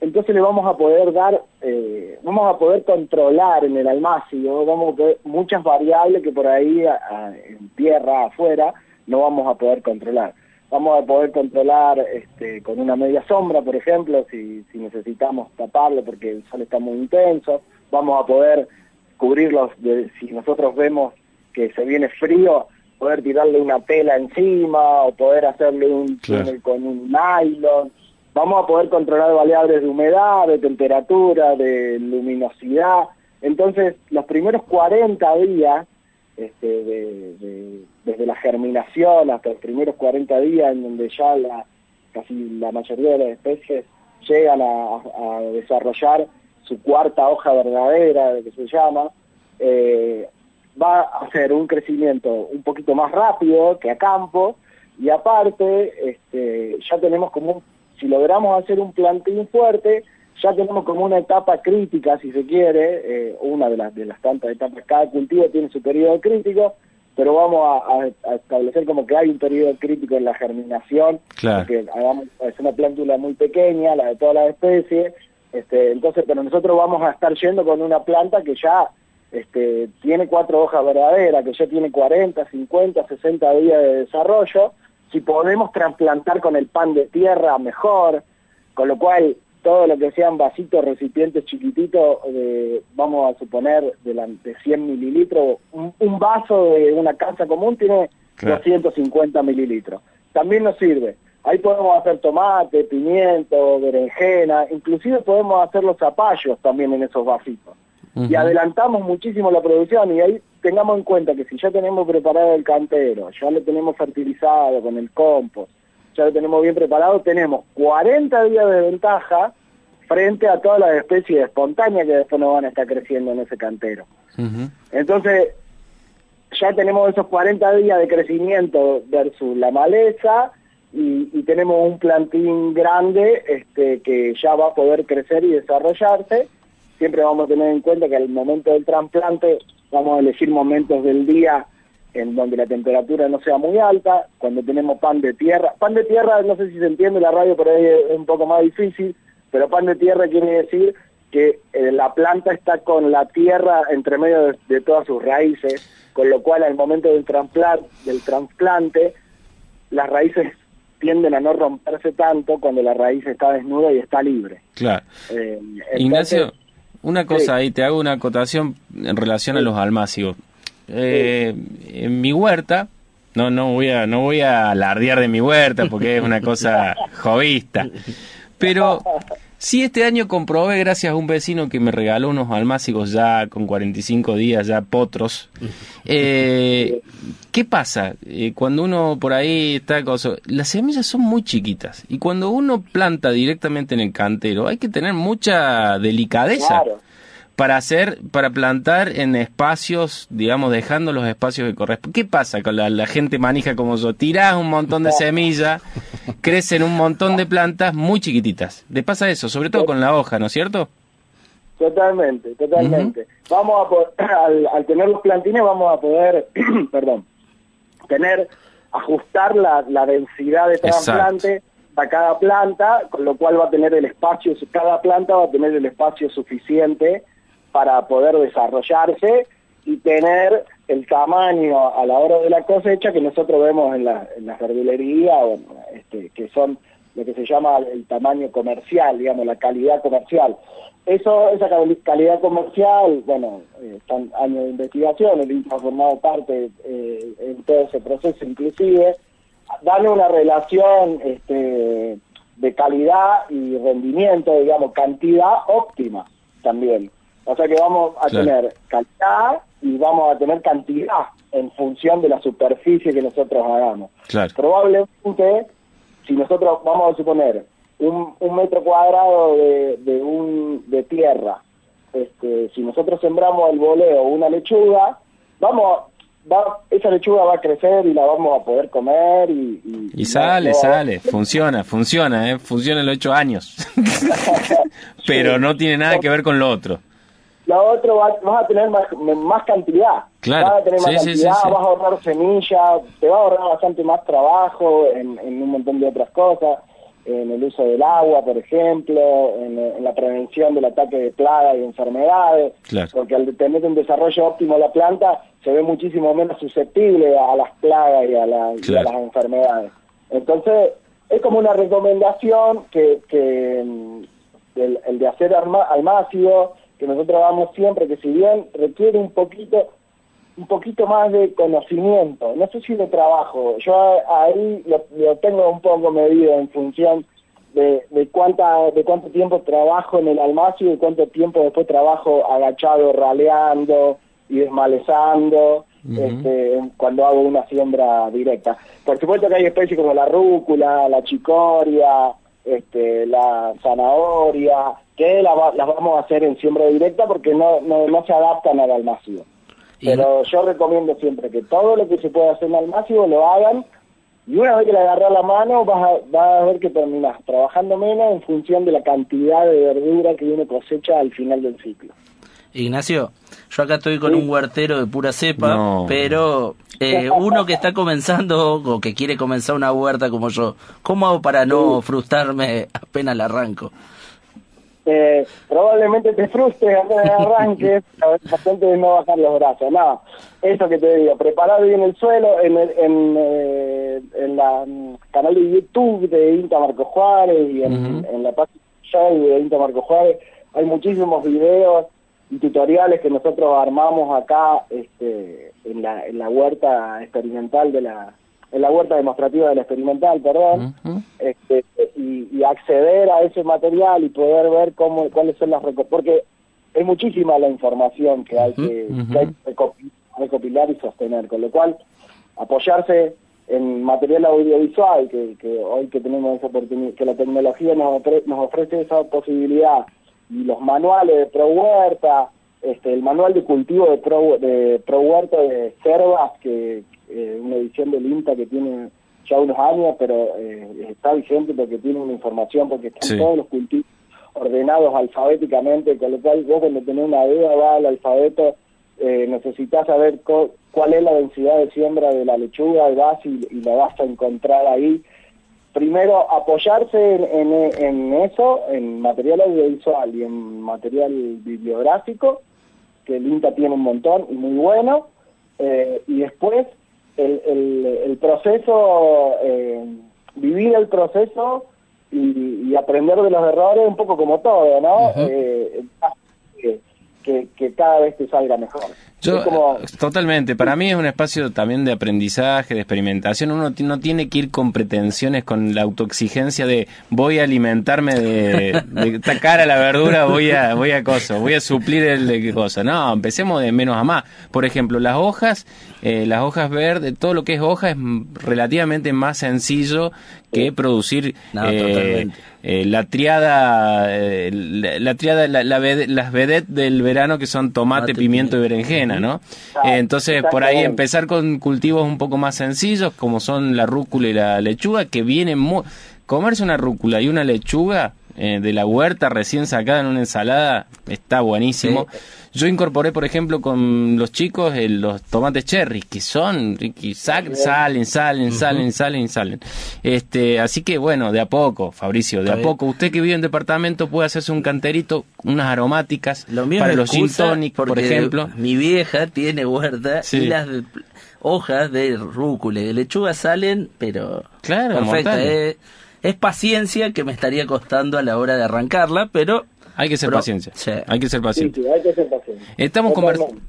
Entonces le vamos a poder dar eh, vamos a poder controlar en el almacén vamos a ver muchas variables que por ahí en tierra afuera no vamos a poder controlar vamos a poder controlar este, con una media sombra, por ejemplo, si, si necesitamos taparlo porque el sol está muy intenso, vamos a poder cubrirlos, de, si nosotros vemos que se viene frío, poder tirarle una tela encima o poder hacerle un túnel con un nylon. Vamos a poder controlar variables de humedad, de temperatura, de luminosidad. Entonces, los primeros 40 días este, de, desde la germinación hasta los primeros 40 días en donde ya la, casi la mayoría de las especies llegan a, desarrollar su cuarta hoja verdadera, que se llama, eh, va a hacer un crecimiento un poquito más rápido que a campo y aparte este, ya tenemos como, si logramos hacer un plantín fuerte, ya tenemos como una etapa crítica, si se quiere, eh, una de las, de las tantas etapas, cada cultivo tiene su periodo crítico, pero vamos a, establecer como que hay un periodo crítico en la germinación, porque es una plántula muy pequeña, la de todas las especies, este, entonces, pero nosotros vamos a estar yendo con una planta que ya este, tiene cuatro hojas verdaderas, que ya tiene 40, 50, 60 días de desarrollo, si podemos trasplantar con el pan de tierra mejor, con lo cual todo lo que sean vasitos, recipientes chiquititos, vamos a suponer de, la, de 100 mililitros, un, vaso de una casa común tiene 250 mililitros. También nos sirve. Ahí podemos hacer tomate, pimiento, berenjena, inclusive podemos hacer los zapallos también en esos vasitos. Y adelantamos muchísimo la producción y ahí tengamos en cuenta que si ya tenemos preparado el cantero, ya lo tenemos fertilizado con el compost, ya lo tenemos bien preparado, tenemos 40 días de ventaja frente a todas las especies espontáneas que después nos van a estar creciendo en ese cantero. Entonces, ya tenemos esos 40 días de crecimiento versus la maleza y, y, tenemos un plantín grande este, que ya va a poder crecer y desarrollarse. Siempre vamos a tener en cuenta que al momento del trasplante vamos a elegir momentos del día en donde la temperatura no sea muy alta, cuando tenemos pan de tierra. Pan de tierra, no sé si se entiende la radio, pero es un poco más difícil, pero pan de tierra quiere decir que eh, la planta está con la tierra entre medio de, todas sus raíces, con lo cual al momento del del trasplante, las raíces tienden a no romperse tanto cuando la raíz está desnuda y está libre. Claro. Eh, Ignacio, una cosa ahí, te hago una acotación en relación a los almácigos. Eh, en mi huerta, no, no voy a, no voy a alardear de mi huerta porque es una cosa jovista, pero sí este año comprobé gracias a un vecino que me regaló unos almácigos ya con 45 días, ya potros. Eh, ¿Qué pasa? Eh, cuando uno por ahí está, cosa, las semillas son muy chiquitas y cuando uno planta directamente en el cantero hay que tener mucha delicadeza para hacer, para plantar en espacios, digamos, dejando los espacios que corresponden. ¿Qué pasa con la, gente manija como yo? Tirás un montón de semillas, crecen un montón de plantas muy chiquititas. ¿Le pasa eso? Sobre todo con la hoja, ¿no es cierto? Totalmente, totalmente. Vamos a poder, al, tener los plantines vamos a poder, perdón, tener, ajustar la, densidad de trasplante a cada planta, con lo cual va a tener el espacio, cada planta va a tener el espacio suficiente para poder desarrollarse y tener el tamaño a la hora de la cosecha que nosotros vemos en la, en la verdulería, este, que son lo que se llama el tamaño comercial, digamos, la calidad comercial. Eso, esa calidad comercial, bueno, eh, están años de investigación, el INTA ha formado parte eh, en todo ese proceso inclusive, dan una relación este, de calidad y rendimiento, digamos, cantidad óptima también. O sea que vamos a tener calidad y vamos a tener cantidad en función de la superficie que nosotros hagamos. Probablemente, si nosotros vamos a suponer un, metro cuadrado de, de, un, de tierra, este, si nosotros sembramos el boleo o una lechuga, vamos Va, esa lechuga va a crecer y la vamos a poder comer y... Y, sale, sale, funciona, funciona, ¿eh? funciona en los ocho años. Pero no tiene nada que ver con lo otro la otra vas, a tener más, más cantidad. Claro. Vas a tener más cantidad, vas a ahorrar semillas, te va a ahorrar bastante más trabajo en, en, un montón de otras cosas, en el uso del agua, por ejemplo, en, la prevención del ataque de plagas y enfermedades, porque al tener un desarrollo óptimo la planta, se ve muchísimo menos susceptible a las plagas y a, las enfermedades. Entonces, es como una recomendación que, que mm, el, el de hacer almácido, que nosotros damos siempre, que si bien requiere un poquito un poquito más de conocimiento, no sé si de trabajo, yo ahí lo, tengo un poco medido en función de, de, cuánta, de cuánto tiempo trabajo en el almacén y cuánto tiempo después trabajo agachado, raleando y desmalezando este, cuando hago una siembra directa. Por supuesto que hay especies como la rúcula, la chicoria, este, la zanahoria, que las vamos a hacer en siembra directa porque no, no, se adaptan al almacio. Pero yo recomiendo siempre que todo lo que se pueda hacer en almacio lo hagan y una vez que le agarras la mano vas a, vas a ver que terminas trabajando menos en función de la cantidad de verdura que uno cosecha al final del ciclo. Ignacio, yo acá estoy con un huertero de pura cepa, pero eh, uno que está comenzando o que quiere comenzar una huerta como yo, ¿cómo hago para no frustrarme apenas la arranco? Eh, probablemente te frustres antes de arranques, bastante de no bajar los brazos. No, eso que te digo, preparar bien el suelo en, el, en, eh, en la mm, canal de YouTube de Inta Marco Juárez y en, la página de INTA Marco Juárez, hay muchísimos videos y tutoriales que nosotros armamos acá este, en, la, en la huerta experimental de la en la huerta demostrativa de la experimental, perdón, este, y, acceder a ese material y poder ver cómo cuáles son las porque es muchísima la información que hay que, recopilar y sostener, con lo cual apoyarse en material audiovisual, que, que hoy que tenemos esa oportunidad, que la tecnología nos, nos ofrece esa posibilidad, y los manuales de Pro Huerta, este, el manual de cultivo de Pro, de Pro Huerta de Cervas, que eh, una edición del INTA que tiene ya unos años, pero eh, está vigente porque tiene una información, porque están todos los cultivos ordenados alfabéticamente, con lo cual vos cuando tenés una duda va al alfabeto eh, necesitas saber cuál es la densidad de siembra de la lechuga, vas y, y, la vas a encontrar ahí. Primero, apoyarse en, eso, en material audiovisual y en material bibliográfico, que el INTA tiene un montón y muy bueno, eh, y después el, el, proceso, eh, vivir el proceso y, aprender de los errores un poco como todo, ¿no? que, cada vez te salga mejor. Yo, Totalmente, para mí es un espacio también de aprendizaje, de experimentación. Uno no tiene que ir con pretensiones, con la autoexigencia de voy a alimentarme de, de tacar a la verdura, voy a, voy a cosa, voy a suplir el de cosa. No, empecemos de menos a más. Por ejemplo, las hojas, eh, las hojas verdes, todo lo que es hoja es relativamente más sencillo que producir eh, eh, la triada, la, triada, la, las vedettes del verano que son tomate, pimiento y berenjena, ¿no? entonces, por ahí empezar con cultivos un poco más sencillos, como son la rúcula y la lechuga, que vienen muy... Comerse una rúcula y una lechuga eh, de la huerta recién sacada en una ensalada, está buenísimo. Yo incorporé, por ejemplo, con los chicos eh, los tomates cherry, que son, salen, salen, salen, salen, salen, salen. Este, así que bueno, de a poco, Fabricio, de a poco. Usted que vive en departamento puede hacerse un canterito, unas aromáticas para los gin tonic, por ejemplo. Mi vieja tiene huerta y las hojas de rúcula y de lechuga salen, pero claro, perfecta es paciencia que me estaría costando a la hora de arrancarla, pero hay que ser paciencia. Hay que ser paciente. Estamos,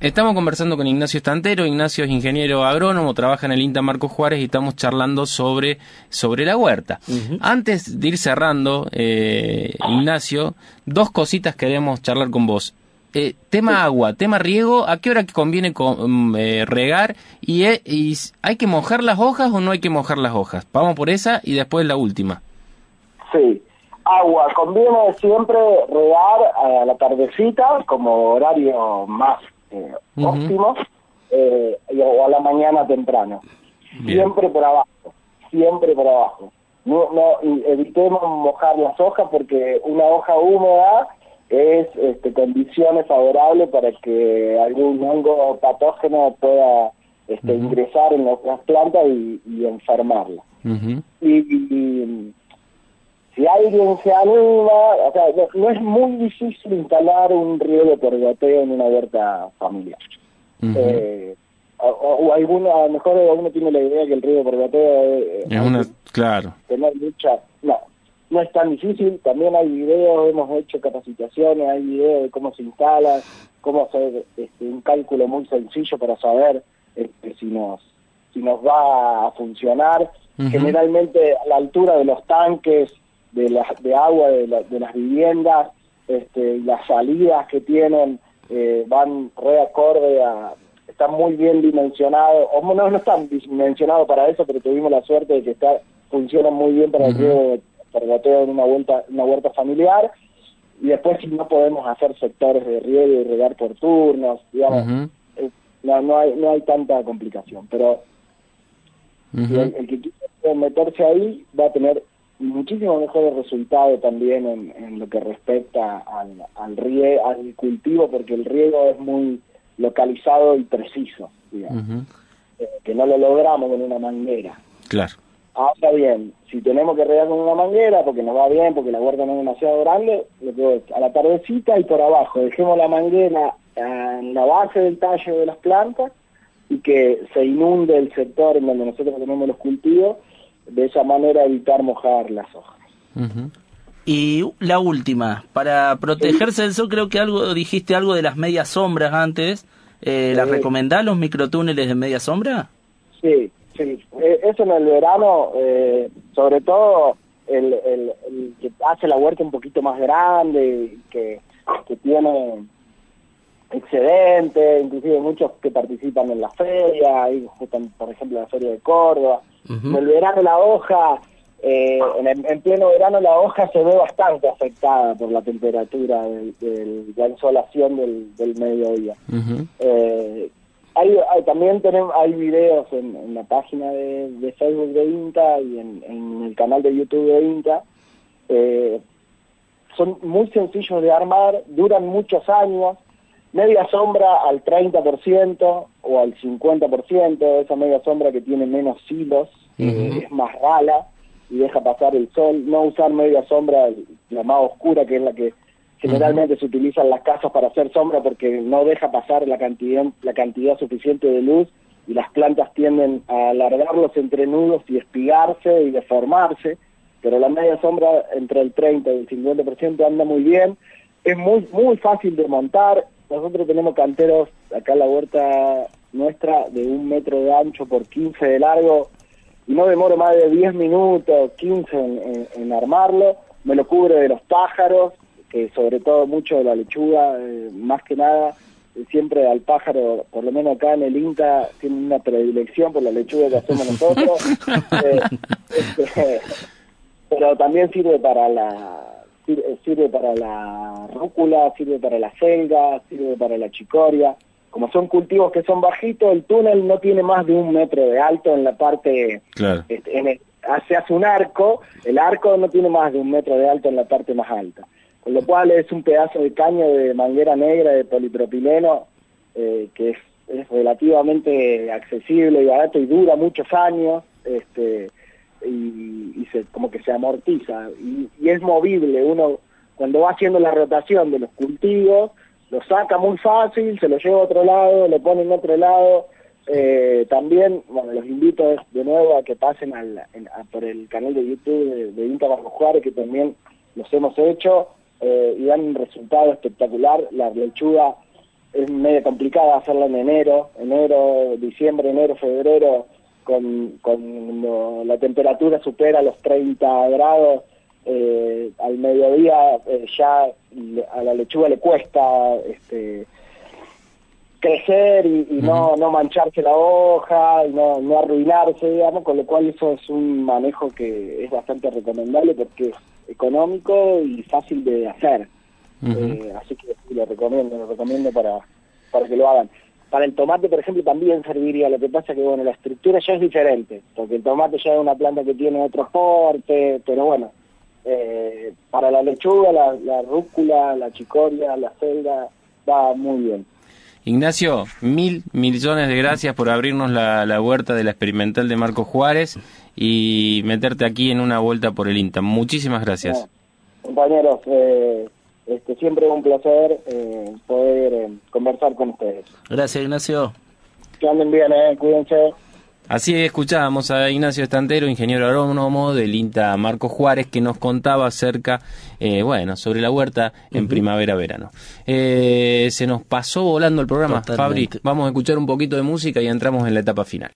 estamos conversando con Ignacio Estantero. Ignacio es ingeniero agrónomo, trabaja en el INTA Marcos Juárez y estamos charlando sobre, sobre la huerta. Antes de ir cerrando, eh, Ignacio, dos cositas queremos charlar con vos. Eh, tema agua, tema riego, ¿a qué hora conviene mm, eh, regar? Y, y, ¿Hay que mojar las hojas o no hay que mojar las hojas? Vamos por esa y después la última. Sí, agua, conviene siempre regar a la tardecita como horario más eh, óptimo eh, o a la mañana temprano. Siempre por abajo, siempre por abajo. No, no evitemos mojar las hojas porque una hoja húmeda es este, condiciones favorables para que algún hongo patógeno pueda este, ingresar en las plantas y, y enfermarlas. y, si alguien se anima, o sea, no, es muy difícil instalar un riego por goteo en una huerta familiar. eh, o, alguno, a lo mejor uno tiene la idea que el riego por goteo es una, claro. Tener mucha, no, no es tan difícil, también hay videos, hemos hecho capacitaciones, hay videos de cómo se instala, cómo hacer este, un cálculo muy sencillo para saber este, si nos si nos va a funcionar. Generalmente a la altura de los tanques de, la, de agua de, de las viviendas, este, las salidas que tienen eh, van re acorde a, están muy bien dimensionados, o no, no están dimensionados para eso, pero tuvimos la suerte de que está, funcionan muy bien para el riego goteo en una vuelta, una huerta familiar, y después si no podemos hacer sectores de riego y regar por turnos, digamos, eh, no, no hay, no hay tanta complicación, pero el, el que quiera meterse ahí va a tener muchísimo mejores resultados también en, lo que respecta al, al, al cultivo, porque el riego es muy localizado y preciso, digamos, eh, que no lo logramos con una manguera. Claro. Ahora bien, si tenemos que regar con una manguera, porque nos va bien, porque la huerta no es demasiado grande, a la tardecita y por abajo, dejemos la manguera en la base del tallo de las plantas y que se inunde el sector en donde nosotros tenemos los cultivos de esa manera evitar mojar las hojas. Y la última, para protegerse del sol, creo que algo dijiste algo de las medias sombras antes. Eh, ¿Las recomendás los microtúneles de media sombra? Sí, sí. Eh, eso en el verano, eh, sobre todo el, el, que hace la huerta un poquito más grande, que, que tiene excedente, inclusive muchos que participan en la feria, ahí por ejemplo la feria de Córdoba. En el verano la hoja eh, en, pleno verano la hoja se ve bastante afectada por la temperatura de la insolación del, mediodía. Eh, hay, también tenemos, hay videos en, la página de, Facebook de INTA y en, el canal de YouTube de INTA. Eh, son muy sencillos de armar, duran muchos años, media sombra al 30% o al 50%, esa media sombra que tiene menos hilos, es más rala y deja pasar el sol, no usar media sombra, la más oscura, que es la que generalmente se utiliza en las casas para hacer sombra porque no deja pasar la cantidad, la cantidad suficiente de luz y las plantas tienden a alargar los entrenudos y espigarse y deformarse, pero la media sombra entre el 30 y el 50% anda muy bien, es muy, muy fácil de montar, nosotros tenemos canteros acá en la huerta nuestra de un metro de ancho por 15 de largo, y no demoro más de 10 minutos, 15 en, armarlo, me lo cubre de los pájaros, que sobre todo mucho de la lechuga, eh, más que nada, eh, siempre al pájaro, por lo menos acá en el INTA, tiene una predilección por la lechuga que hacemos nosotros, eh, este, pero también sirve para la sirve para la rúcula, sirve para la selga, sirve para la chicoria, como son cultivos que son bajitos, el túnel no tiene más de un metro de alto en la parte, claro. Este, se hace un arco, el arco no tiene más de un metro de alto en la parte más alta, con lo cual es un pedazo de caño de manguera negra de polipropileno eh, que es, relativamente accesible y barato y dura muchos años, este, y, se, como que se amortiza y, es movible, uno cuando va haciendo la rotación de los cultivos, lo saca muy fácil, se lo lleva a otro lado, lo pone en otro lado. Eh, también, bueno, los invito de nuevo a que pasen por el canal de YouTube de, de Inca Juárez, que también los hemos hecho eh, y dan un resultado espectacular. La lechuga es medio complicada hacerla en enero, enero, diciembre, enero, febrero, con, con la temperatura supera los 30 grados eh, al mediodía eh, ya a la lechuga le cuesta este, crecer y, no, no mancharse la hoja y no, no arruinarse, digamos, con lo cual eso es un manejo que es bastante recomendable porque es económico y fácil de hacer. Eh, así que lo recomiendo, lo recomiendo para, para que lo hagan. Para el tomate, por ejemplo, también serviría, lo que pasa que, bueno, la estructura ya es diferente, porque el tomate ya es una planta que tiene otro porte, pero bueno, eh, para la lechuga, la, rúcula, la chicoria, la celda, va muy bien. Ignacio, mil millones de gracias por abrirnos la, huerta de la experimental de Marco Juárez y meterte aquí en una vuelta por el INTA. Muchísimas gracias. compañeros, eh, este, siempre es un placer eh, poder conversar con ustedes. Gracias, Ignacio. Que anden bien, cuídense. Así escuchábamos a Ignacio Estantero, ingeniero agrónomo del INTA Marco Juárez, que nos contaba acerca, eh, bueno, sobre la huerta en primavera-verano. Eh, se nos pasó volando el programa, Fabri. Vamos a escuchar un poquito de música y entramos en la etapa final.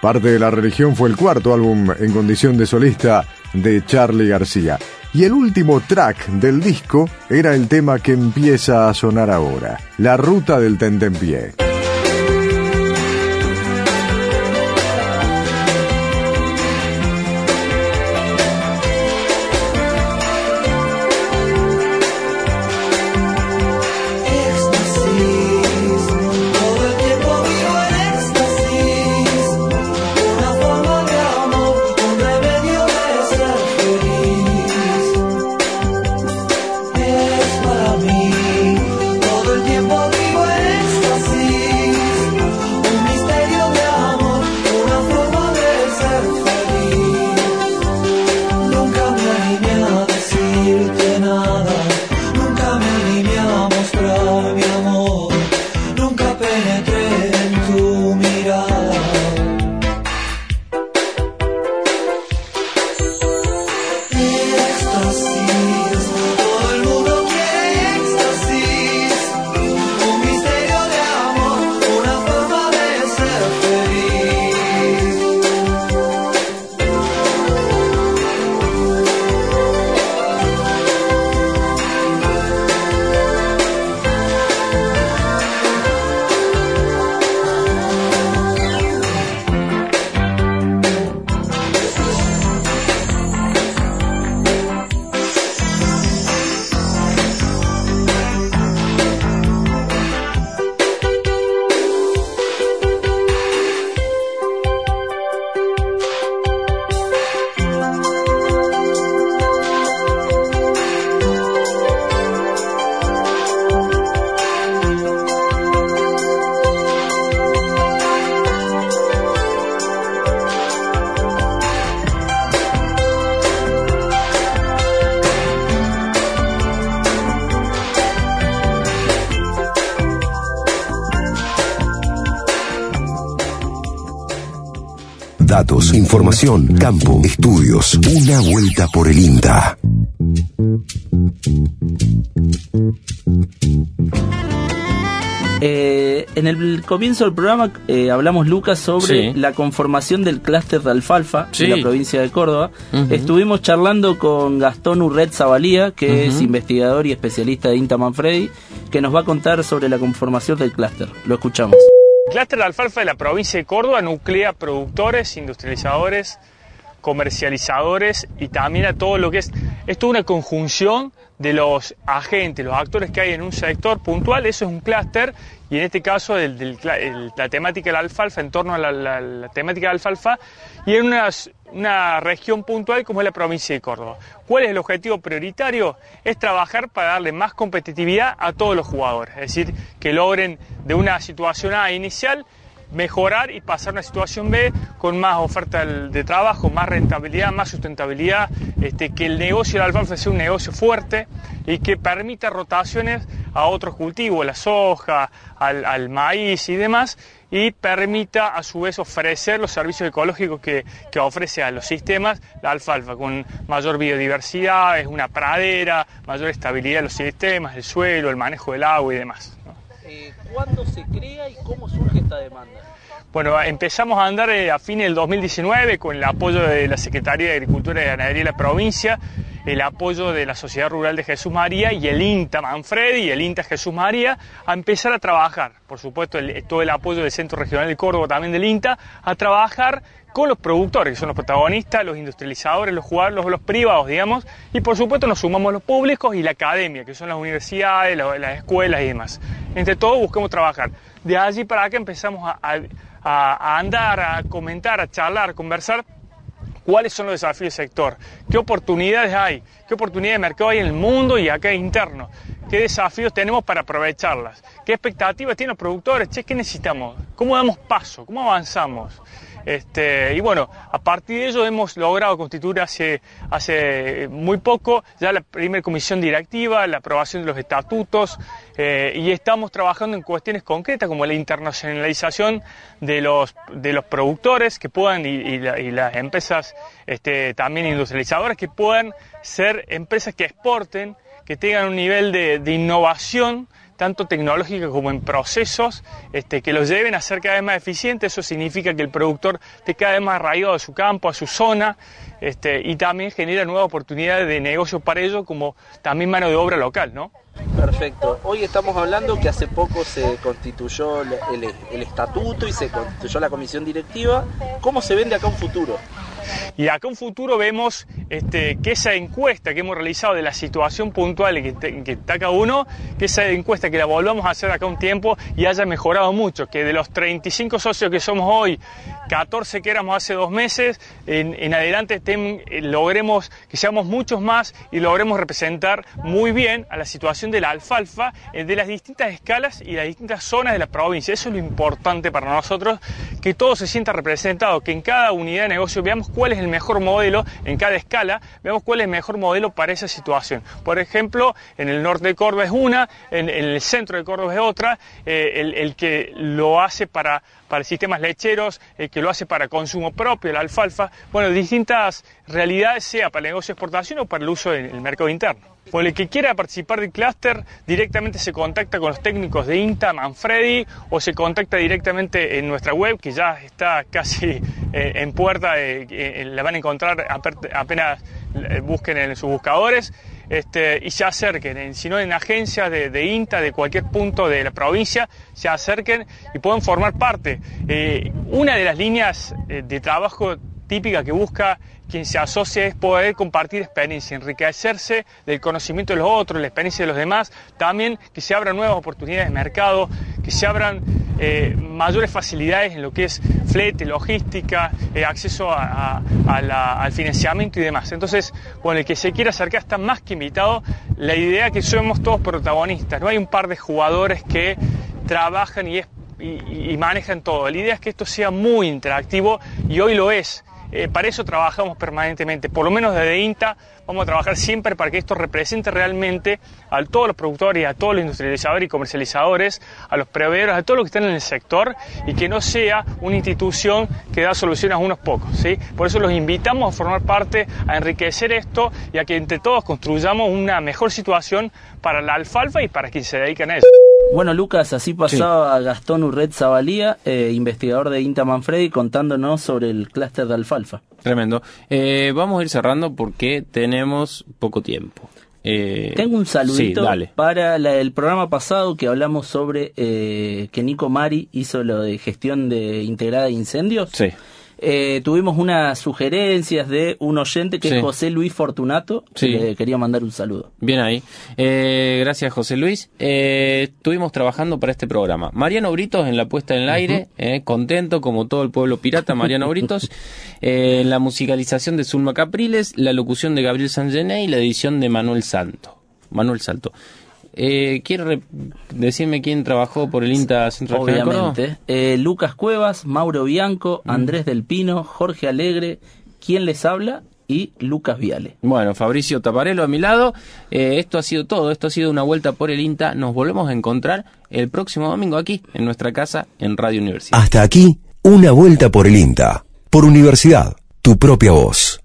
Parte de la religión fue el cuarto álbum en condición de solista de Charlie García. Y el último track del disco era el tema que empieza a sonar ahora, La Ruta del Tentempié. Datos, información, campo, estudios. Una vuelta por el INTA. Eh, en el comienzo del programa eh, hablamos, Lucas, sobre la conformación del clúster de alfalfa en la provincia de Córdoba. Estuvimos charlando con Gastón Urret Zabalía, que es investigador y especialista de INTA Manfredi, que nos va a contar sobre la conformación del clúster. Lo escuchamos. El clúster de alfalfa de la provincia de Córdoba nuclea productores, industrializadores, comercializadores y también a todo lo que es. Esto es una conjunción de los agentes, los actores que hay en un sector puntual, eso es un clúster, y en este caso la temática de la alfalfa, en torno a la, temática de la alfalfa, y en una, una, región puntual como es la provincia de Córdoba. ¿Cuál es el objetivo prioritario? Es trabajar para darle más competitividad a todos los jugadores, es decir, que logren de una situación A inicial mejorar y pasar a una situación B con más oferta de trabajo, más rentabilidad, más sustentabilidad, este, que el negocio de la alfalfa sea un negocio fuerte y que permita rotaciones a otros cultivos, la soja, al, maíz y demás, y permita a su vez ofrecer los servicios ecológicos que, ofrece a los sistemas la alfalfa, con mayor biodiversidad, es una pradera, mayor estabilidad de los sistemas, el suelo, el manejo del agua y demás. Eh, ¿Cuándo se crea y cómo surge esta demanda? Bueno, empezamos a andar eh, a fines del 2019 con el apoyo de la Secretaría de Agricultura y Ganadería de la provincia, el apoyo de la Sociedad Rural de Jesús María y el INTA Manfredi y el INTA Jesús María a empezar a trabajar. Por supuesto, todo el apoyo del Centro Regional de Córdoba, también del INTA, a trabajar con los productores, que son los protagonistas, los industrializadores, los jugadores, los, privados, digamos, y por supuesto nos sumamos los públicos y la academia, que son las universidades, las escuelas y demás. Entre todos buscamos trabajar. De allí para acá empezamos a, andar, a comentar, a charlar, a conversar cuáles son los desafíos del sector, qué oportunidades hay, qué oportunidades de mercado hay en el mundo y acá interno, qué desafíos tenemos para aprovecharlas, qué expectativas tienen los productores, che, qué necesitamos, cómo damos paso, cómo avanzamos. Este, y bueno, a partir de ello hemos logrado constituir hace, hace muy poco ya la primera comisión directiva, la aprobación de los estatutos eh, y estamos trabajando en cuestiones concretas como la internacionalización de los, de los productores que puedan y, las empresas este, también industrializadoras que puedan ser empresas que exporten, que tengan un nivel de, de innovación tanto tecnológica como en procesos este, que los lleven a ser cada vez más eficientes. Eso significa que el productor esté cada vez más arraigado a su campo, a su zona, este, y también genera nuevas oportunidades de negocio para ellos, como también mano de obra local, ¿no? Perfecto. Hoy estamos hablando que hace poco se constituyó el, el estatuto y se constituyó la comisión directiva. ¿Cómo se vende acá un futuro? Y acá en futuro vemos este, que esa encuesta que hemos realizado de la situación puntual en que, está cada uno, que esa encuesta que la volvamos a hacer acá un tiempo y haya mejorado mucho, que de los 35 socios que somos hoy, 14 que éramos hace dos meses, en, adelante eh, logremos que seamos muchos más y logremos representar muy bien a la situación de la alfalfa eh, de las distintas escalas y las distintas zonas de la provincia. Eso es lo importante para nosotros, que todo se sienta representado, que en cada unidad de negocio veamos cuál es el mejor modelo en cada escala, veamos cuál es el mejor modelo para esa situación. Por ejemplo, en el norte de Córdoba es una, en, el centro de Córdoba es otra, eh, el, que lo hace para, para sistemas lecheros, el que lo hace para consumo propio, la alfalfa, bueno, distintas realidades, sea para el negocio de exportación o para el uso en el mercado interno. Por el que quiera participar del clúster, directamente se contacta con los técnicos de INTA, Manfredi, o se contacta directamente en nuestra web, que ya está casi eh, en puerta, eh, eh, la van a encontrar apenas busquen en sus buscadores. Este, y se acerquen, si no en agencias de, INTA de cualquier punto de la provincia, se acerquen y pueden formar parte. una de las líneas de trabajo típica que busca quien se asocia es poder compartir experiencia, enriquecerse del conocimiento de los otros, la experiencia de los demás, también que se abran nuevas oportunidades de mercado, que se abran eh, mayores facilidades en lo que es flete, logística, eh, acceso al financiamiento y demás. Entonces, bueno, el que se quiera acercar está más que invitado. La idea es que somos todos protagonistas, no hay un par de jugadores que trabajan y, y manejan todo. La idea es que esto sea muy interactivo y hoy lo es eh, para eso trabajamos permanentemente, por lo menos desde INTA vamos a trabajar siempre para que esto represente realmente a todos los productores, a todos los industrializadores y comercializadores, a los proveedores, a todos los que están en el sector y que no sea una institución que da soluciones a unos pocos. ¿sí? Por eso los invitamos a formar parte, a enriquecer esto y a que entre todos construyamos una mejor situación para la alfalfa y para quienes se dedican a eso. Bueno, Lucas, así pasaba Gastón Urret Zabalía, eh, investigador de INTA Manfredi, contándonos sobre el clúster de alfalfa. Tremendo. Eh, vamos a ir cerrando porque tenemos poco tiempo. Eh, Tengo un saludito para el programa pasado que hablamos sobre que Nico Mari hizo lo de gestión de integrada de incendios. Sí. Eh, tuvimos unas sugerencias de un oyente que es José Luis Fortunato, sí. le quería mandar un saludo. Bien ahí. Eh, gracias, José Luis. Eh, estuvimos trabajando para este programa. Mariano Britos en la puesta en el aire, contento como todo el pueblo pirata, Mariano Britos. la musicalización de Zulma Capriles, la locución de Gabriel Sangené y la edición de Manuel Santo. Manuel Salto. Eh, ¿Quiere decirme quién trabajó por el INTA Centro Obviamente. Eh, Lucas Cuevas, Mauro Bianco, mm. Andrés Del Pino, Jorge Alegre, ¿quién les habla? y Lucas Viale. Bueno, Fabricio Taparelo a mi lado. Eh, esto ha sido todo, esto ha sido una vuelta por el INTA. Nos volvemos a encontrar el próximo domingo aquí, en nuestra casa, en Radio Universidad. Hasta aquí, una vuelta por el INTA. Por Universidad, tu propia voz.